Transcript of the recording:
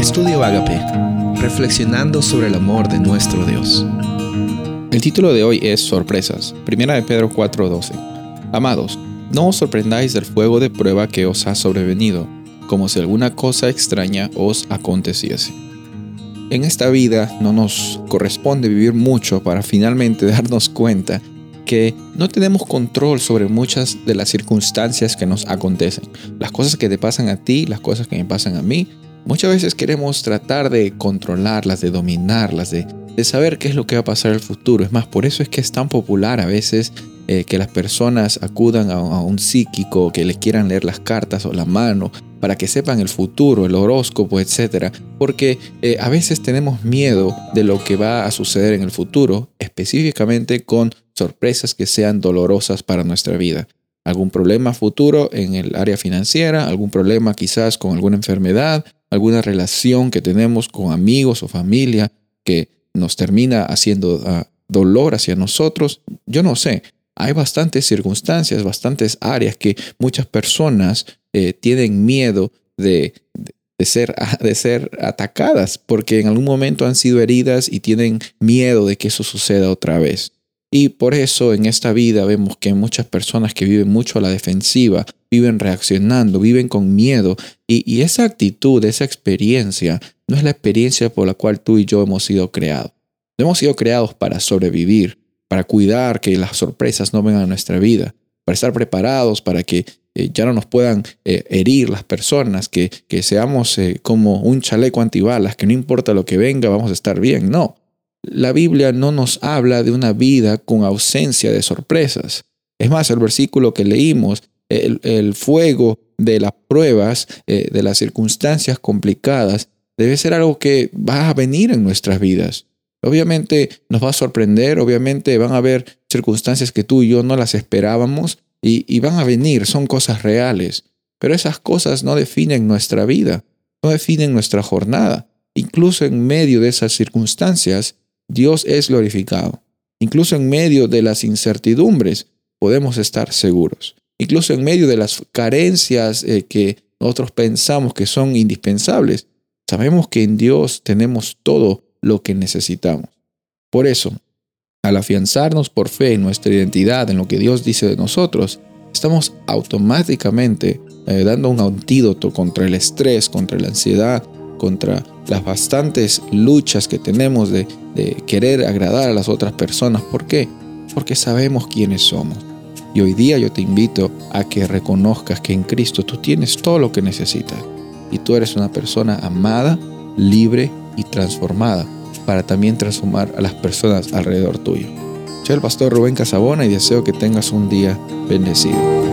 Estudio Agape, reflexionando sobre el amor de nuestro Dios. El título de hoy es Sorpresas, primera de Pedro 4:12. Amados, no os sorprendáis del fuego de prueba que os ha sobrevenido, como si alguna cosa extraña os aconteciese. En esta vida no nos corresponde vivir mucho para finalmente darnos cuenta que no tenemos control sobre muchas de las circunstancias que nos acontecen. Las cosas que te pasan a ti, las cosas que me pasan a mí, muchas veces queremos tratar de controlarlas, de dominarlas, de, saber qué es lo que va a pasar en el futuro. Es más, por eso es que es tan popular a veces eh, que las personas acudan a, un psíquico, que le quieran leer las cartas o la mano, para que sepan el futuro, el horóscopo, etc. Porque eh, a veces tenemos miedo de lo que va a suceder en el futuro, específicamente con sorpresas que sean dolorosas para nuestra vida. Algún problema futuro en el área financiera, algún problema quizás con alguna enfermedad, alguna relación que tenemos con amigos o familia que nos termina haciendo ah, dolor hacia nosotros. Yo no sé, hay bastantes circunstancias, bastantes áreas que muchas personas eh, tienen miedo de, ser, de ser atacadas porque en algún momento han sido heridas y tienen miedo de que eso suceda otra vez. Y por eso en esta vida vemos que muchas personas que viven mucho a la defensiva, viven reaccionando, viven con miedo. Y, esa actitud, esa experiencia, no es la experiencia por la cual tú y yo hemos sido creados. hemos sido creados para sobrevivir, para cuidar que las sorpresas no vengan a nuestra vida, para estar preparados para que eh, ya no nos puedan eh, herir las personas, que, que seamos eh, como un chaleco antibalas, que no importa lo que venga, vamos a estar bien. No, la Biblia no nos habla de una vida con ausencia de sorpresas. Es más, el versículo que leímos, el, fuego de las pruebas, eh, de las circunstancias complicadas, debe ser algo que va a venir en nuestras vidas. Obviamente nos va a sorprender, obviamente van a haber circunstancias que tú y yo no las esperábamos y, y van a venir, son cosas reales. Pero esas cosas no definen nuestra vida, no definen nuestra jornada. Incluso en medio de esas circunstancias, Dios es glorificado. Incluso en medio de las incertidumbres podemos estar seguros. Incluso en medio de las carencias eh, que nosotros pensamos que son indispensables, sabemos que en Dios tenemos todo lo que necesitamos. Por eso, al afianzarnos por fe en nuestra identidad, en lo que Dios dice de nosotros, estamos automáticamente eh, dando un antídoto contra el estrés, contra la ansiedad, contra las bastantes luchas que tenemos de, querer agradar a las otras personas. ¿Por qué? Porque sabemos quiénes somos. Y hoy día yo te invito a que reconozcas que en Cristo tú tienes todo lo que necesitas. Y tú eres una persona amada, libre y transformada para también transformar a las personas alrededor tuyo. Soy el pastor Rubén Casabona y deseo que tengas un día bendecido.